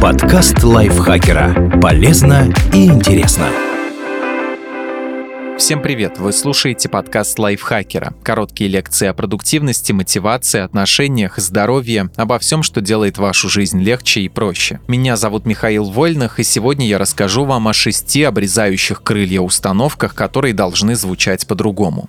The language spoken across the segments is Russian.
Подкаст лайфхакера. Полезно и интересно. Всем привет! Вы слушаете подкаст лайфхакера. Короткие лекции о продуктивности, мотивации, отношениях, здоровье, обо всем, что делает вашу жизнь легче и проще. Меня зовут Михаил Вольных, и сегодня я расскажу вам о шести обрезающих крылья установках, которые должны звучать по-другому.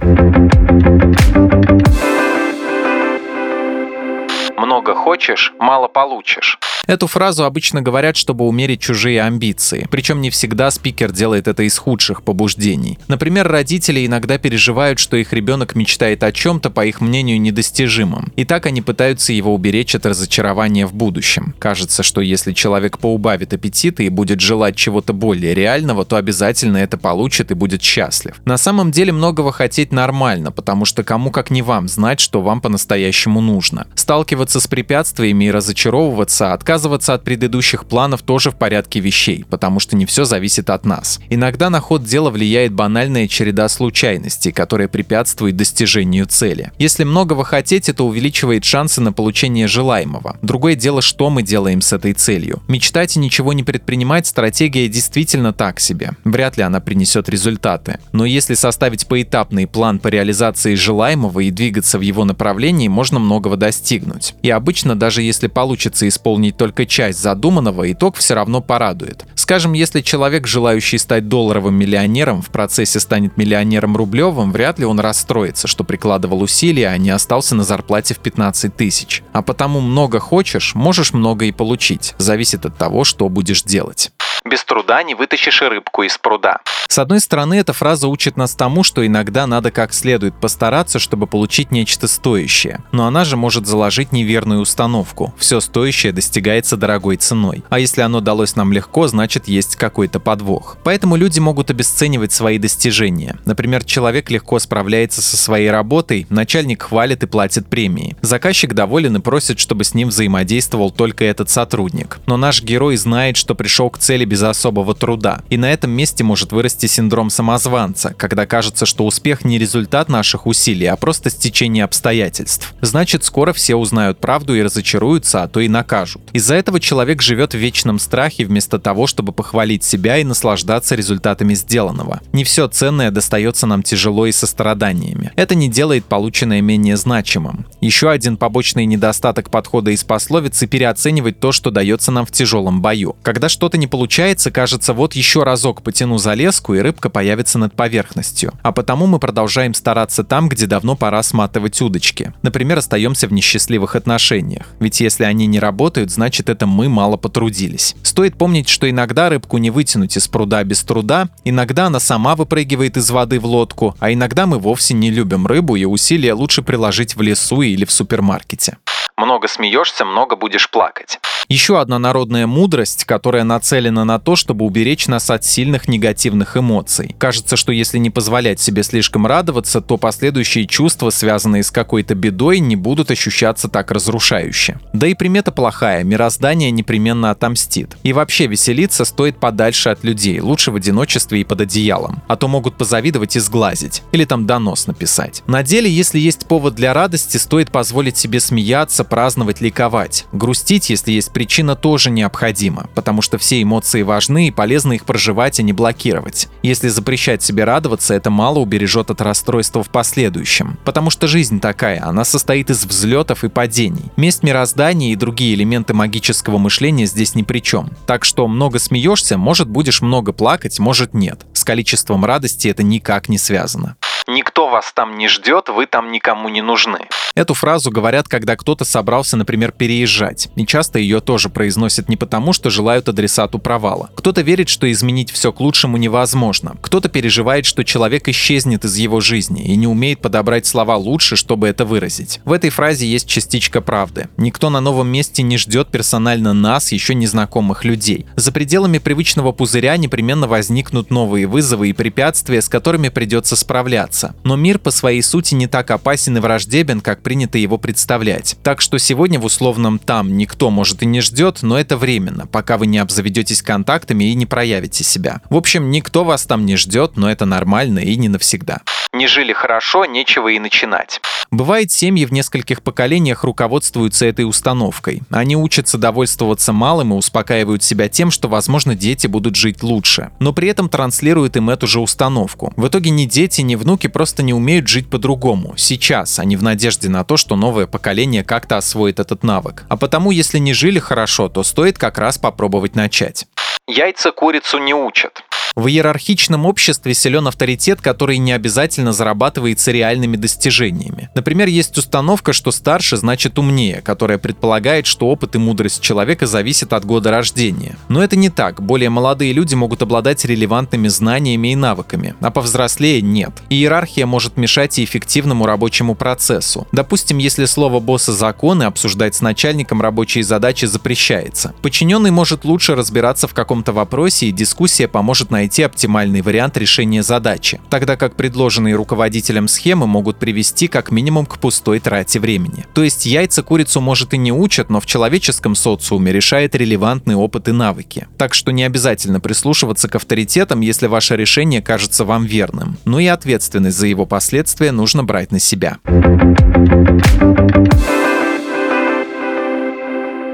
Много хочешь, мало получишь. Эту фразу обычно говорят, чтобы умерить чужие амбиции. Причем не всегда спикер делает это из худших побуждений. Например, родители иногда переживают, что их ребенок мечтает о чем-то, по их мнению, недостижимом. И так они пытаются его уберечь от разочарования в будущем. Кажется, что если человек поубавит аппетита и будет желать чего-то более реального, то обязательно это получит и будет счастлив. На самом деле многого хотеть нормально, потому что кому как не вам знать, что вам по-настоящему нужно. Сталкиваться с препятствиями и разочаровываться, отказываться Отказываться от предыдущих планов тоже в порядке вещей, потому что не все зависит от нас. Иногда на ход дела влияет банальная череда случайностей, которая препятствует достижению цели. Если многого хотеть, это увеличивает шансы на получение желаемого. Другое дело, что мы делаем с этой целью. Мечтать и ничего не предпринимать – стратегия действительно так себе. Вряд ли она принесет результаты. Но если составить поэтапный план по реализации желаемого и двигаться в его направлении, можно многого достигнуть. И обычно, даже если получится исполнить только только часть задуманного, итог все равно порадует. Скажем, если человек, желающий стать долларовым миллионером, в процессе станет миллионером рублевым, вряд ли он расстроится, что прикладывал усилия, а не остался на зарплате в 15 тысяч. А потому много хочешь, можешь много и получить. Зависит от того, что будешь делать. Без труда не вытащишь рыбку из пруда. С одной стороны, эта фраза учит нас тому, что иногда надо как следует постараться, чтобы получить нечто стоящее. Но она же может заложить неверную установку. Все стоящее достигается дорогой ценой. А если оно далось нам легко, значит есть какой-то подвох. Поэтому люди могут обесценивать свои достижения. Например, человек легко справляется со своей работой, начальник хвалит и платит премии. Заказчик доволен и просит, чтобы с ним взаимодействовал только этот сотрудник. Но наш герой знает, что пришел к цели без без особого труда. И на этом месте может вырасти синдром самозванца, когда кажется, что успех не результат наших усилий, а просто стечение обстоятельств. Значит, скоро все узнают правду и разочаруются, а то и накажут. Из-за этого человек живет в вечном страхе вместо того, чтобы похвалить себя и наслаждаться результатами сделанного. Не все ценное достается нам тяжело и со страданиями. Это не делает полученное менее значимым. Еще один побочный недостаток подхода из пословицы – переоценивать то, что дается нам в тяжелом бою. Когда что-то не получается, получается, кажется, вот еще разок потяну за леску, и рыбка появится над поверхностью. А потому мы продолжаем стараться там, где давно пора сматывать удочки. Например, остаемся в несчастливых отношениях. Ведь если они не работают, значит это мы мало потрудились. Стоит помнить, что иногда рыбку не вытянуть из пруда без труда, иногда она сама выпрыгивает из воды в лодку, а иногда мы вовсе не любим рыбу и усилия лучше приложить в лесу или в супермаркете. Много смеешься, много будешь плакать. Еще одна народная мудрость, которая нацелена на то, чтобы уберечь нас от сильных негативных эмоций. Кажется, что если не позволять себе слишком радоваться, то последующие чувства, связанные с какой-то бедой, не будут ощущаться так разрушающе. Да и примета плохая, мироздание непременно отомстит. И вообще веселиться стоит подальше от людей, лучше в одиночестве и под одеялом. А то могут позавидовать и сглазить. Или там донос написать. На деле, если есть повод для радости, стоит позволить себе смеяться, праздновать, ликовать. Грустить, если есть причина тоже необходима, потому что все эмоции важны и полезно их проживать, а не блокировать. Если запрещать себе радоваться, это мало убережет от расстройства в последующем. Потому что жизнь такая, она состоит из взлетов и падений. Месть мироздания и другие элементы магического мышления здесь ни при чем. Так что много смеешься, может будешь много плакать, может нет. С количеством радости это никак не связано. Никто вас там не ждет, вы там никому не нужны. Эту фразу говорят, когда кто-то собрался, например, переезжать. И часто ее тоже произносят не потому, что желают адресату провала. Кто-то верит, что изменить все к лучшему невозможно. Кто-то переживает, что человек исчезнет из его жизни и не умеет подобрать слова лучше, чтобы это выразить. В этой фразе есть частичка правды. Никто на новом месте не ждет персонально нас, еще незнакомых людей. За пределами привычного пузыря непременно возникнут новые вызовы и препятствия, с которыми придется справляться. Но мир по своей сути не так опасен и враждебен, как принято его представлять. Так что сегодня в условном «там» никто, может, и не ждет, но это временно, пока вы не обзаведетесь контактами и не проявите себя. В общем, никто вас там не ждет, но это нормально и не навсегда. Не жили хорошо, нечего и начинать. Бывает, семьи в нескольких поколениях руководствуются этой установкой. Они учатся довольствоваться малым и успокаивают себя тем, что, возможно, дети будут жить лучше. Но при этом транслируют им эту же установку. В итоге ни дети, ни внуки просто не умеют жить по-другому. Сейчас, а не в надежде на то, что новое поколение как-то освоит этот навык. А потому, если не жили хорошо, то стоит как раз попробовать начать. Яйца курицу не учат. В иерархичном обществе силен авторитет, который не обязательно зарабатывается реальными достижениями. Например, есть установка, что старше значит умнее, которая предполагает, что опыт и мудрость человека зависят от года рождения. Но это не так. Более молодые люди могут обладать релевантными знаниями и навыками, а повзрослее нет. Иерархия может мешать и эффективному рабочему процессу. Допустим, если слово босса закон и обсуждать с начальником рабочие задачи запрещается. Подчиненный может лучше разбираться в каком-то вопросе, и дискуссия поможет найти найти оптимальный вариант решения задачи, тогда как предложенные руководителем схемы могут привести как минимум к пустой трате времени. То есть яйца курицу может и не учат, но в человеческом социуме решает релевантный опыт и навыки. Так что не обязательно прислушиваться к авторитетам, если ваше решение кажется вам верным. Но и ответственность за его последствия нужно брать на себя.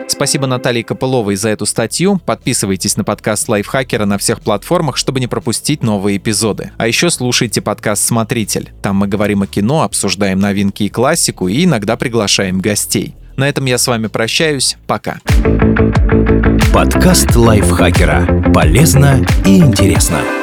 Спасибо Наталье Копыловой за эту статью. Подписывайтесь на подкаст Лайфхакера на всех платформах, чтобы не пропустить новые эпизоды. А еще слушайте подкаст «Смотритель». Там мы говорим о кино, обсуждаем новинки и классику и иногда приглашаем гостей. На этом я с вами прощаюсь. Пока. Подкаст Лайфхакера. Полезно и интересно.